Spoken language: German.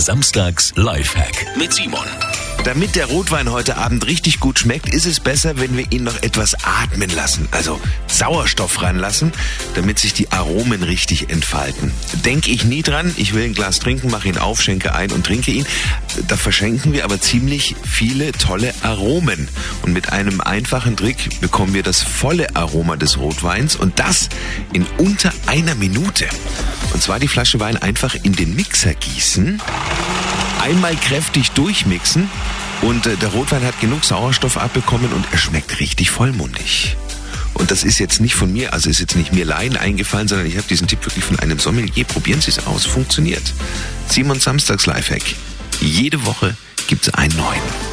Der Samstags Lifehack mit Simon. Damit der Rotwein heute Abend richtig gut schmeckt, ist es besser, wenn wir ihn noch etwas atmen lassen, also Sauerstoff ranlassen, damit sich die Aromen richtig entfalten. Denke ich nie dran, ich will ein Glas trinken, mache ihn auf, schenke ein und trinke ihn. Da verschenken wir aber ziemlich viele tolle Aromen. Und mit einem einfachen Trick bekommen wir das volle Aroma des Rotweins und das in unter einer Minute. Und zwar die Flasche Wein einfach in den Mixer gießen einmal kräftig durchmixen und äh, der Rotwein hat genug Sauerstoff abbekommen und er schmeckt richtig vollmundig. Und das ist jetzt nicht von mir, also ist jetzt nicht mir Laien eingefallen, sondern ich habe diesen Tipp wirklich von einem Sommelier. Probieren Sie es aus, funktioniert. Simon Samstags Lifehack. Jede Woche gibt es einen neuen.